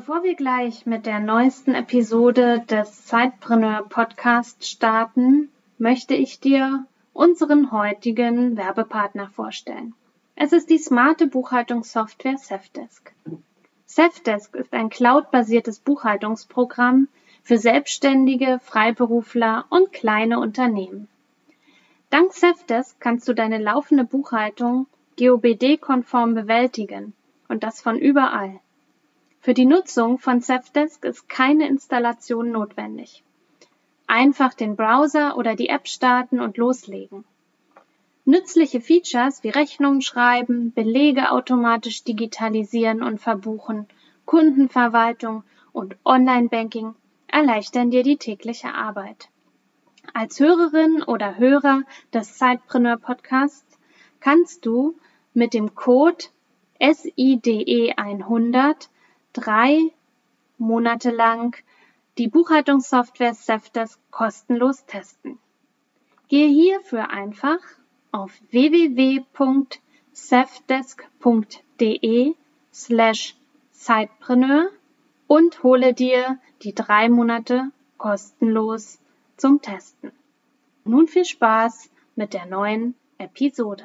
Bevor wir gleich mit der neuesten Episode des Zeitpreneur Podcast starten, möchte ich dir unseren heutigen Werbepartner vorstellen. Es ist die smarte Buchhaltungssoftware Safdesk. Safdesk ist ein cloudbasiertes Buchhaltungsprogramm für Selbstständige, Freiberufler und kleine Unternehmen. Dank Safdesk kannst du deine laufende Buchhaltung GOBD-konform bewältigen und das von überall. Für die Nutzung von Safdesk ist keine Installation notwendig. Einfach den Browser oder die App starten und loslegen. Nützliche Features wie Rechnungen schreiben, Belege automatisch digitalisieren und verbuchen, Kundenverwaltung und Online-Banking erleichtern dir die tägliche Arbeit. Als Hörerin oder Hörer des Sidepreneur Podcasts kannst du mit dem Code SIDE 100 drei Monate lang die Buchhaltungssoftware Safdesk kostenlos testen. Gehe hierfür einfach auf www.safdesk.de slash Zeitpreneur und hole dir die drei Monate kostenlos zum Testen. Nun viel Spaß mit der neuen Episode.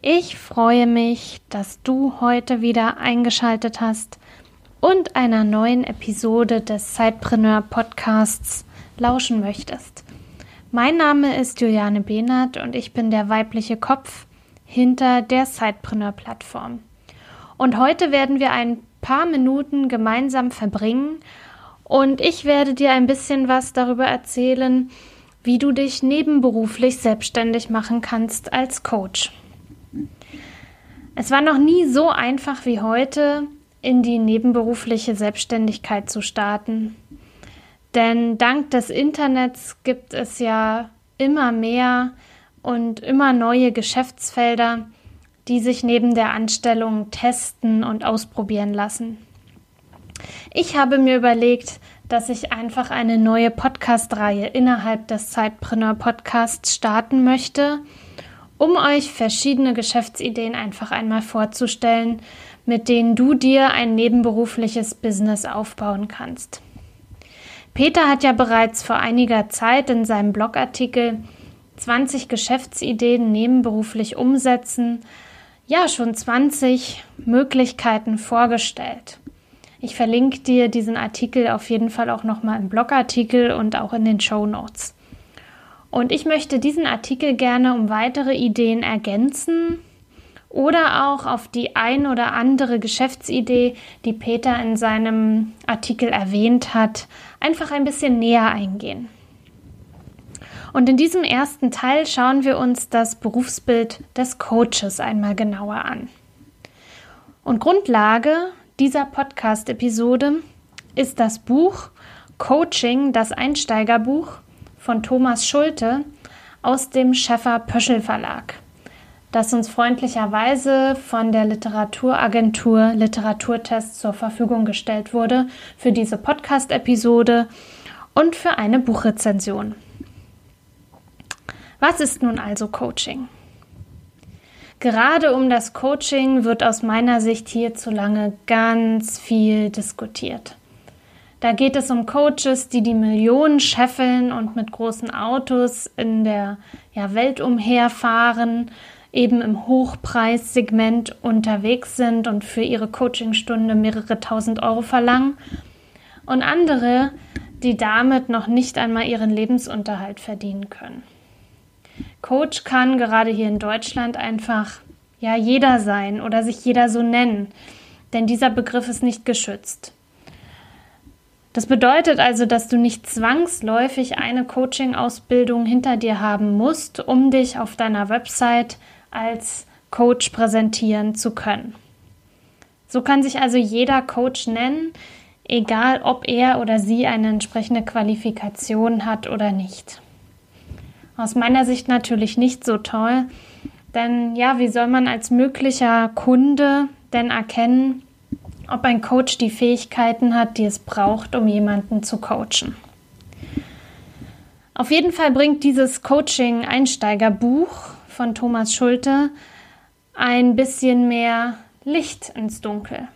Ich freue mich, dass du heute wieder eingeschaltet hast und einer neuen Episode des Sidepreneur Podcasts lauschen möchtest. Mein Name ist Juliane Behnert und ich bin der weibliche Kopf hinter der Sidepreneur Plattform. Und heute werden wir ein paar Minuten gemeinsam verbringen und ich werde dir ein bisschen was darüber erzählen, wie du dich nebenberuflich selbstständig machen kannst als Coach. Es war noch nie so einfach wie heute, in die nebenberufliche Selbstständigkeit zu starten. Denn dank des Internets gibt es ja immer mehr und immer neue Geschäftsfelder, die sich neben der Anstellung testen und ausprobieren lassen. Ich habe mir überlegt, dass ich einfach eine neue Podcast-Reihe innerhalb des Zeitpreneur Podcasts starten möchte, um euch verschiedene Geschäftsideen einfach einmal vorzustellen, mit denen du dir ein nebenberufliches Business aufbauen kannst. Peter hat ja bereits vor einiger Zeit in seinem Blogartikel 20 Geschäftsideen nebenberuflich umsetzen, ja schon 20 Möglichkeiten vorgestellt. Ich verlinke dir diesen Artikel auf jeden Fall auch nochmal im Blogartikel und auch in den Show Notes. Und ich möchte diesen Artikel gerne um weitere Ideen ergänzen oder auch auf die ein oder andere Geschäftsidee, die Peter in seinem Artikel erwähnt hat, einfach ein bisschen näher eingehen. Und in diesem ersten Teil schauen wir uns das Berufsbild des Coaches einmal genauer an. Und Grundlage dieser Podcast-Episode ist das Buch Coaching, das Einsteigerbuch von Thomas Schulte aus dem Schäffer Pöschel Verlag, das uns freundlicherweise von der Literaturagentur Literaturtest zur Verfügung gestellt wurde für diese Podcast-Episode und für eine Buchrezension. Was ist nun also Coaching? Gerade um das Coaching wird aus meiner Sicht hierzulande ganz viel diskutiert. Da geht es um Coaches, die die Millionen scheffeln und mit großen Autos in der ja, Welt umherfahren, eben im Hochpreissegment unterwegs sind und für ihre Coachingstunde mehrere tausend Euro verlangen. Und andere, die damit noch nicht einmal ihren Lebensunterhalt verdienen können. Coach kann gerade hier in Deutschland einfach ja jeder sein oder sich jeder so nennen, denn dieser Begriff ist nicht geschützt. Das bedeutet also, dass du nicht zwangsläufig eine Coaching-Ausbildung hinter dir haben musst, um dich auf deiner Website als Coach präsentieren zu können. So kann sich also jeder Coach nennen, egal ob er oder sie eine entsprechende Qualifikation hat oder nicht. Aus meiner Sicht natürlich nicht so toll, denn ja, wie soll man als möglicher Kunde denn erkennen, ob ein Coach die Fähigkeiten hat, die es braucht, um jemanden zu coachen? Auf jeden Fall bringt dieses Coaching-Einsteigerbuch von Thomas Schulte ein bisschen mehr Licht ins Dunkel.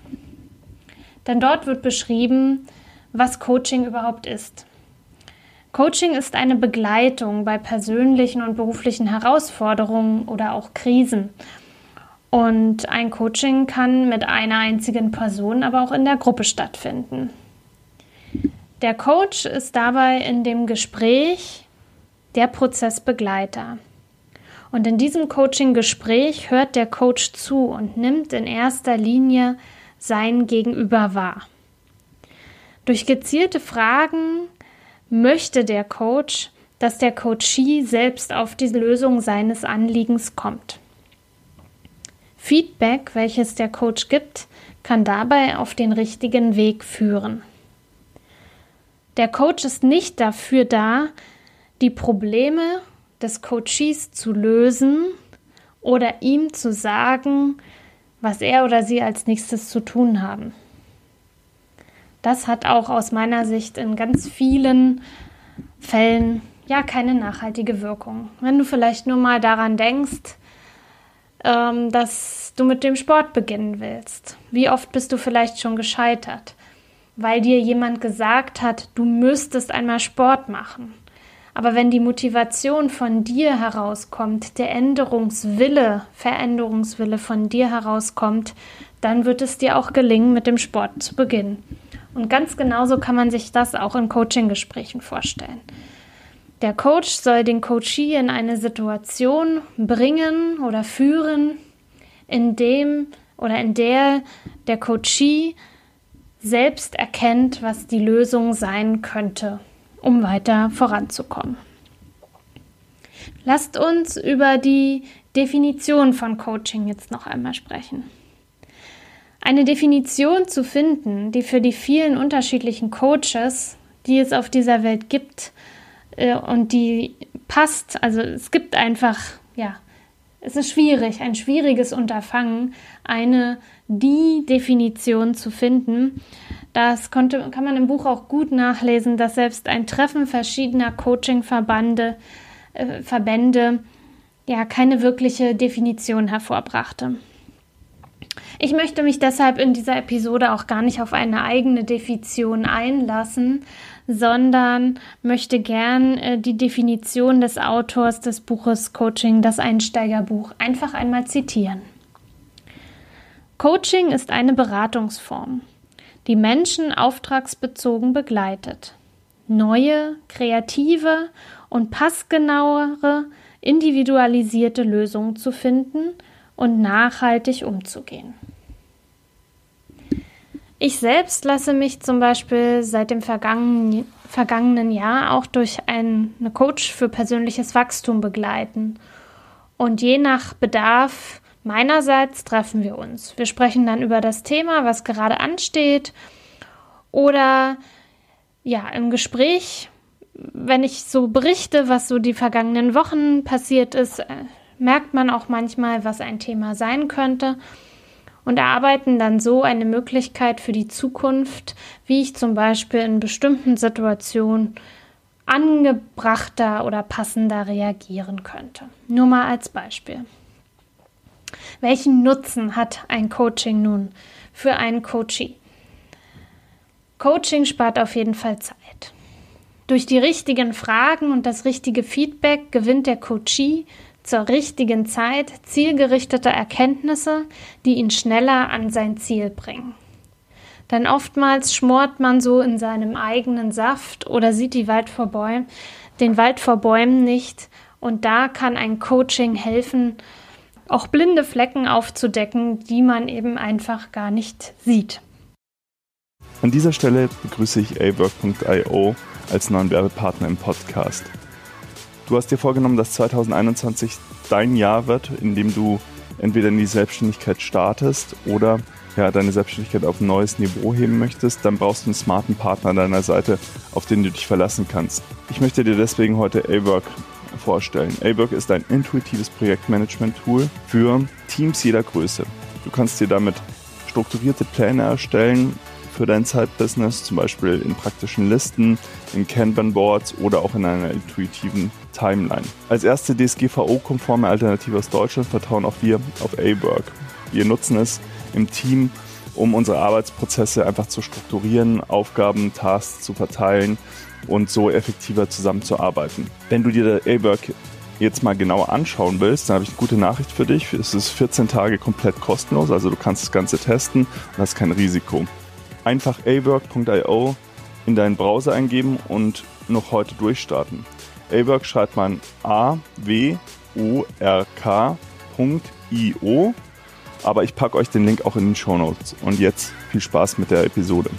Denn dort wird beschrieben, was Coaching überhaupt ist. Coaching ist eine Begleitung bei persönlichen und beruflichen Herausforderungen oder auch Krisen. Und ein Coaching kann mit einer einzigen Person, aber auch in der Gruppe stattfinden. Der Coach ist dabei in dem Gespräch der Prozessbegleiter. Und in diesem Coaching-Gespräch hört der Coach zu und nimmt in erster Linie sein Gegenüber wahr. Durch gezielte Fragen möchte der Coach, dass der Coachee selbst auf die Lösung seines Anliegens kommt. Feedback, welches der Coach gibt, kann dabei auf den richtigen Weg führen. Der Coach ist nicht dafür da, die Probleme des Coaches zu lösen oder ihm zu sagen, was er oder sie als nächstes zu tun haben. Das hat auch aus meiner Sicht in ganz vielen Fällen ja keine nachhaltige Wirkung. Wenn du vielleicht nur mal daran denkst, ähm, dass du mit dem Sport beginnen willst. Wie oft bist du vielleicht schon gescheitert, weil dir jemand gesagt hat, du müsstest einmal Sport machen. Aber wenn die Motivation von dir herauskommt, der Änderungswille, Veränderungswille von dir herauskommt, dann wird es dir auch gelingen, mit dem Sport zu beginnen. Und ganz genauso kann man sich das auch in Coaching-Gesprächen vorstellen. Der Coach soll den Coachee in eine Situation bringen oder führen, in dem oder in der der Coachee selbst erkennt, was die Lösung sein könnte um weiter voranzukommen. Lasst uns über die Definition von Coaching jetzt noch einmal sprechen. Eine Definition zu finden, die für die vielen unterschiedlichen Coaches, die es auf dieser Welt gibt äh, und die passt, also es gibt einfach, ja, es ist schwierig, ein schwieriges Unterfangen, eine die Definition zu finden. Das konnte, kann man im Buch auch gut nachlesen, dass selbst ein Treffen verschiedener Coaching-Verbände äh, Verbände, ja keine wirkliche Definition hervorbrachte. Ich möchte mich deshalb in dieser Episode auch gar nicht auf eine eigene Definition einlassen, sondern möchte gern äh, die Definition des Autors des Buches Coaching, das Einsteigerbuch, einfach einmal zitieren. Coaching ist eine Beratungsform die Menschen auftragsbezogen begleitet. Neue, kreative und passgenauere, individualisierte Lösungen zu finden und nachhaltig umzugehen. Ich selbst lasse mich zum Beispiel seit dem vergangenen, vergangenen Jahr auch durch einen Coach für persönliches Wachstum begleiten. Und je nach Bedarf Meinerseits treffen wir uns. Wir sprechen dann über das Thema, was gerade ansteht. Oder ja, im Gespräch, wenn ich so berichte, was so die vergangenen Wochen passiert ist, äh, merkt man auch manchmal, was ein Thema sein könnte und erarbeiten dann so eine Möglichkeit für die Zukunft, wie ich zum Beispiel in bestimmten Situationen angebrachter oder passender reagieren könnte. Nur mal als Beispiel. Welchen Nutzen hat ein Coaching nun für einen Coachee? Coaching spart auf jeden Fall Zeit. Durch die richtigen Fragen und das richtige Feedback gewinnt der Coachee zur richtigen Zeit zielgerichtete Erkenntnisse, die ihn schneller an sein Ziel bringen. Denn oftmals schmort man so in seinem eigenen Saft oder sieht die Wald vor Bäumen, den Wald vor Bäumen nicht. Und da kann ein Coaching helfen, auch blinde Flecken aufzudecken, die man eben einfach gar nicht sieht. An dieser Stelle begrüße ich awork.io als neuen Werbepartner im Podcast. Du hast dir vorgenommen, dass 2021 dein Jahr wird, in dem du entweder in die Selbstständigkeit startest oder ja, deine Selbstständigkeit auf ein neues Niveau heben möchtest, dann brauchst du einen smarten Partner an deiner Seite, auf den du dich verlassen kannst. Ich möchte dir deswegen heute A-Work vorstellen. A-Work ist ein intuitives Projektmanagement-Tool für Teams jeder Größe. Du kannst dir damit strukturierte Pläne erstellen für dein Zeitbusiness, zum Beispiel in praktischen Listen, in Kanban-Boards oder auch in einer intuitiven Timeline. Als erste DSGVO-konforme Alternative aus Deutschland vertrauen auch wir auf A-Work. Wir nutzen es im Team, um unsere Arbeitsprozesse einfach zu strukturieren, Aufgaben, Tasks zu verteilen und so effektiver zusammenzuarbeiten. Wenn du dir A-Work jetzt mal genauer anschauen willst, dann habe ich eine gute Nachricht für dich. Es ist 14 Tage komplett kostenlos, also du kannst das Ganze testen und hast kein Risiko. Einfach awork.io in deinen Browser eingeben und noch heute durchstarten. A-Work schreibt man A-W-O-R-K.io, aber ich packe euch den Link auch in den Show Notes. Und jetzt viel Spaß mit der Episode.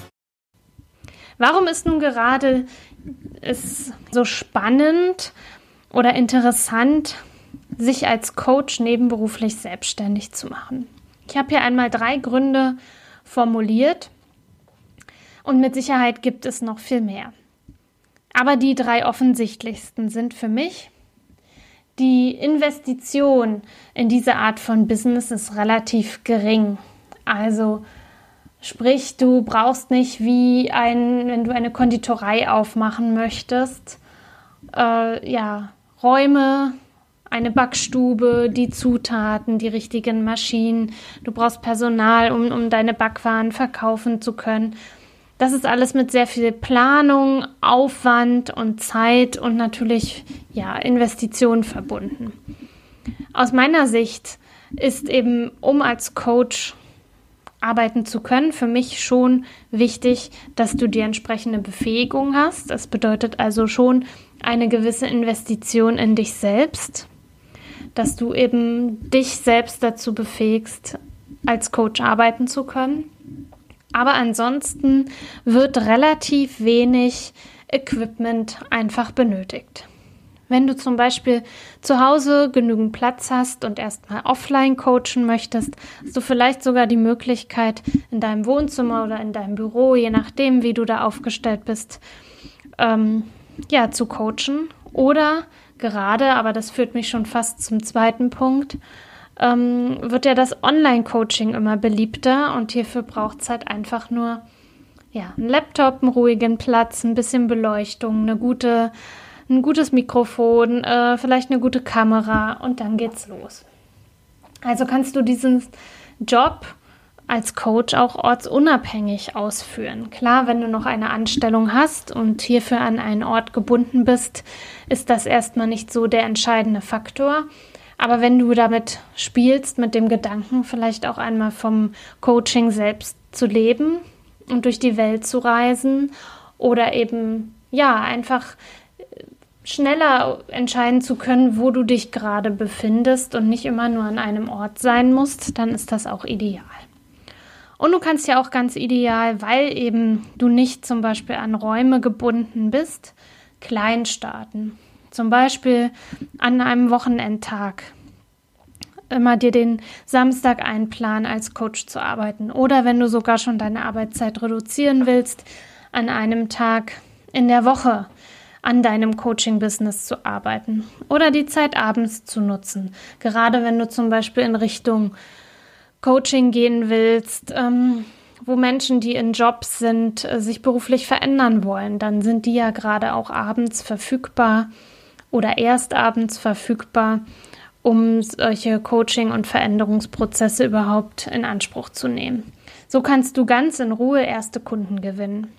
Warum ist nun gerade es so spannend oder interessant, sich als Coach nebenberuflich selbstständig zu machen? Ich habe hier einmal drei Gründe formuliert und mit Sicherheit gibt es noch viel mehr. Aber die drei offensichtlichsten sind für mich, die Investition in diese Art von Business ist relativ gering. Also sprich, du brauchst nicht wie ein, wenn du eine Konditorei aufmachen möchtest, äh, ja, Räume, eine Backstube, die Zutaten, die richtigen Maschinen. Du brauchst Personal, um, um deine Backwaren verkaufen zu können. Das ist alles mit sehr viel Planung, Aufwand und Zeit und natürlich ja, Investitionen verbunden. Aus meiner Sicht ist eben, um als Coach arbeiten zu können, für mich schon wichtig, dass du die entsprechende Befähigung hast. Das bedeutet also schon eine gewisse Investition in dich selbst, dass du eben dich selbst dazu befähigst, als Coach arbeiten zu können. Aber ansonsten wird relativ wenig Equipment einfach benötigt. Wenn du zum Beispiel zu Hause genügend Platz hast und erstmal offline coachen möchtest, hast du vielleicht sogar die Möglichkeit, in deinem Wohnzimmer oder in deinem Büro, je nachdem, wie du da aufgestellt bist, ähm, ja, zu coachen. Oder gerade, aber das führt mich schon fast zum zweiten Punkt, ähm, wird ja das Online-Coaching immer beliebter und hierfür braucht es halt einfach nur ja, einen Laptop, einen ruhigen Platz, ein bisschen Beleuchtung, eine gute, ein gutes Mikrofon, äh, vielleicht eine gute Kamera und dann geht's los. Also kannst du diesen Job als Coach auch ortsunabhängig ausführen. Klar, wenn du noch eine Anstellung hast und hierfür an einen Ort gebunden bist, ist das erstmal nicht so der entscheidende Faktor. Aber wenn du damit spielst, mit dem Gedanken, vielleicht auch einmal vom Coaching selbst zu leben und durch die Welt zu reisen oder eben, ja, einfach schneller entscheiden zu können, wo du dich gerade befindest und nicht immer nur an einem Ort sein musst, dann ist das auch ideal. Und du kannst ja auch ganz ideal, weil eben du nicht zum Beispiel an Räume gebunden bist, klein starten. Zum Beispiel an einem Wochenendtag immer dir den Samstag einplanen, als Coach zu arbeiten. Oder wenn du sogar schon deine Arbeitszeit reduzieren willst, an einem Tag in der Woche an deinem Coaching-Business zu arbeiten. Oder die Zeit abends zu nutzen. Gerade wenn du zum Beispiel in Richtung Coaching gehen willst, ähm, wo Menschen, die in Jobs sind, äh, sich beruflich verändern wollen, dann sind die ja gerade auch abends verfügbar oder erst abends verfügbar, um solche Coaching- und Veränderungsprozesse überhaupt in Anspruch zu nehmen. So kannst du ganz in Ruhe erste Kunden gewinnen.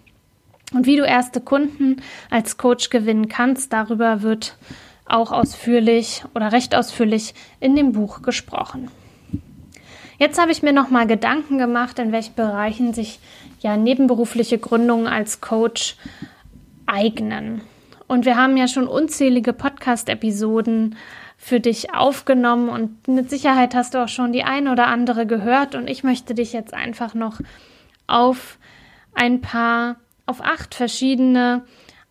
Und wie du erste Kunden als Coach gewinnen kannst, darüber wird auch ausführlich oder recht ausführlich in dem Buch gesprochen. Jetzt habe ich mir noch mal Gedanken gemacht, in welchen Bereichen sich ja nebenberufliche Gründungen als Coach eignen. Und wir haben ja schon unzählige Podcast-Episoden für dich aufgenommen und mit Sicherheit hast du auch schon die eine oder andere gehört und ich möchte dich jetzt einfach noch auf ein paar, auf acht verschiedene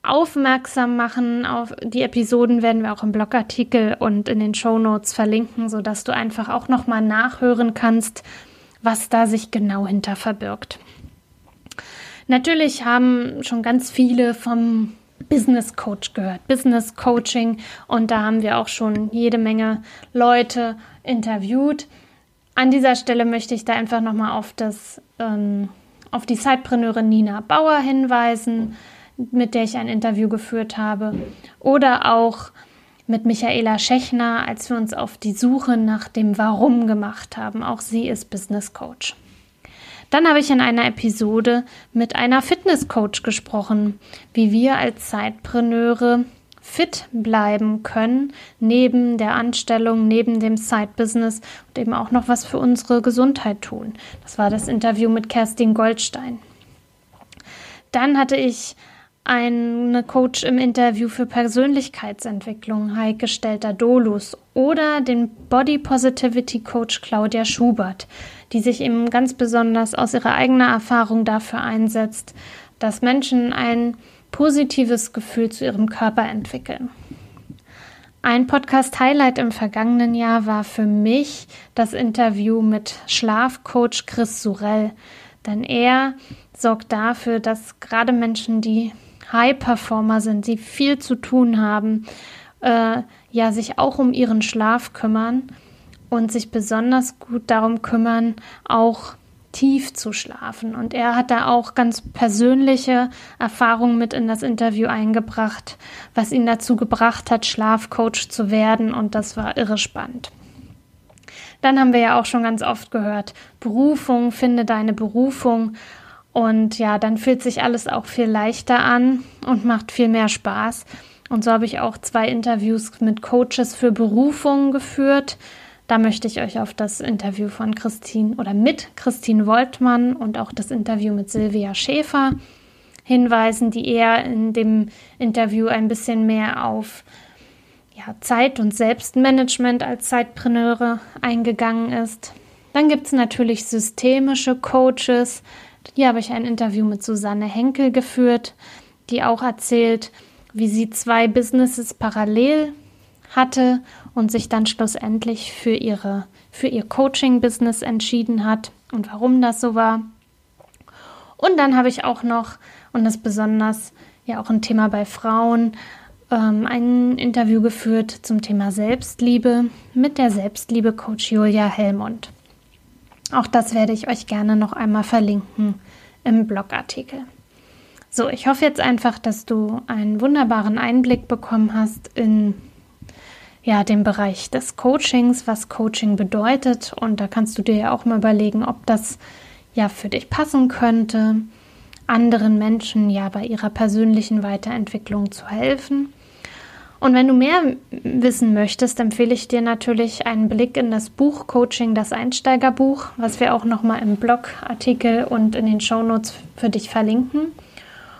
aufmerksam machen. Auf die Episoden werden wir auch im Blogartikel und in den Show Notes verlinken, sodass du einfach auch nochmal nachhören kannst, was da sich genau hinter verbirgt. Natürlich haben schon ganz viele vom Business Coach gehört, Business Coaching. Und da haben wir auch schon jede Menge Leute interviewt. An dieser Stelle möchte ich da einfach nochmal auf ähm, auf die Zeitpreneurin Nina Bauer hinweisen, mit der ich ein Interview geführt habe. Oder auch mit Michaela Schechner, als wir uns auf die Suche nach dem Warum gemacht haben. Auch sie ist Business Coach. Dann habe ich in einer Episode mit einer Fitnesscoach gesprochen, wie wir als Zeitpreneure fit bleiben können, neben der Anstellung, neben dem Side-Business und eben auch noch was für unsere Gesundheit tun. Das war das Interview mit Kerstin Goldstein. Dann hatte ich eine Coach im Interview für Persönlichkeitsentwicklung, Heike Stelter-Dolus, oder den Body Positivity Coach Claudia Schubert, die sich eben ganz besonders aus ihrer eigenen Erfahrung dafür einsetzt, dass Menschen ein positives Gefühl zu ihrem Körper entwickeln. Ein Podcast-Highlight im vergangenen Jahr war für mich das Interview mit Schlafcoach Chris Surell, denn er sorgt dafür, dass gerade Menschen, die High-Performer sind, die viel zu tun haben, äh, ja, sich auch um ihren Schlaf kümmern und sich besonders gut darum kümmern, auch tief zu schlafen. Und er hat da auch ganz persönliche Erfahrungen mit in das Interview eingebracht, was ihn dazu gebracht hat, Schlafcoach zu werden. Und das war irre spannend. Dann haben wir ja auch schon ganz oft gehört, Berufung, finde deine Berufung. Und ja, dann fühlt sich alles auch viel leichter an und macht viel mehr Spaß. Und so habe ich auch zwei Interviews mit Coaches für Berufungen geführt. Da möchte ich euch auf das Interview von Christine oder mit Christine Woltmann und auch das Interview mit Silvia Schäfer hinweisen, die eher in dem Interview ein bisschen mehr auf ja, Zeit- und Selbstmanagement als Zeitpreneure eingegangen ist. Dann gibt es natürlich systemische Coaches, hier habe ich ein Interview mit Susanne Henkel geführt, die auch erzählt, wie sie zwei Businesses parallel hatte und sich dann schlussendlich für ihre für ihr Coaching-Business entschieden hat und warum das so war. Und dann habe ich auch noch, und das besonders ja auch ein Thema bei Frauen, ähm, ein Interview geführt zum Thema Selbstliebe mit der Selbstliebe-Coach Julia Helmund. Auch das werde ich euch gerne noch einmal verlinken im Blogartikel. So, ich hoffe jetzt einfach, dass du einen wunderbaren Einblick bekommen hast in ja, den Bereich des Coachings, was Coaching bedeutet. Und da kannst du dir ja auch mal überlegen, ob das ja für dich passen könnte, anderen Menschen ja bei ihrer persönlichen Weiterentwicklung zu helfen. Und wenn du mehr wissen möchtest, empfehle ich dir natürlich einen Blick in das Buch Coaching, das Einsteigerbuch, was wir auch nochmal im Blogartikel und in den Shownotes für dich verlinken.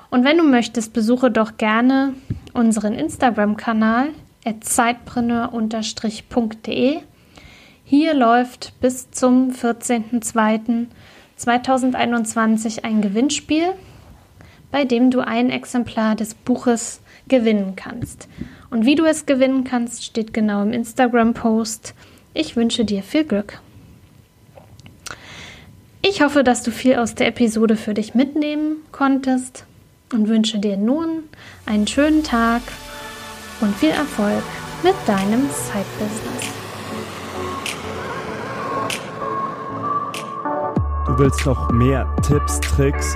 Und wenn du möchtest, besuche doch gerne unseren Instagram-Kanal zeitpreneur-de. Hier läuft bis zum 14.02.2021 ein Gewinnspiel, bei dem du ein Exemplar des Buches gewinnen kannst. Und wie du es gewinnen kannst, steht genau im Instagram-Post. Ich wünsche dir viel Glück. Ich hoffe, dass du viel aus der Episode für dich mitnehmen konntest und wünsche dir nun einen schönen Tag und viel Erfolg mit deinem Side-Business. Du willst noch mehr Tipps, Tricks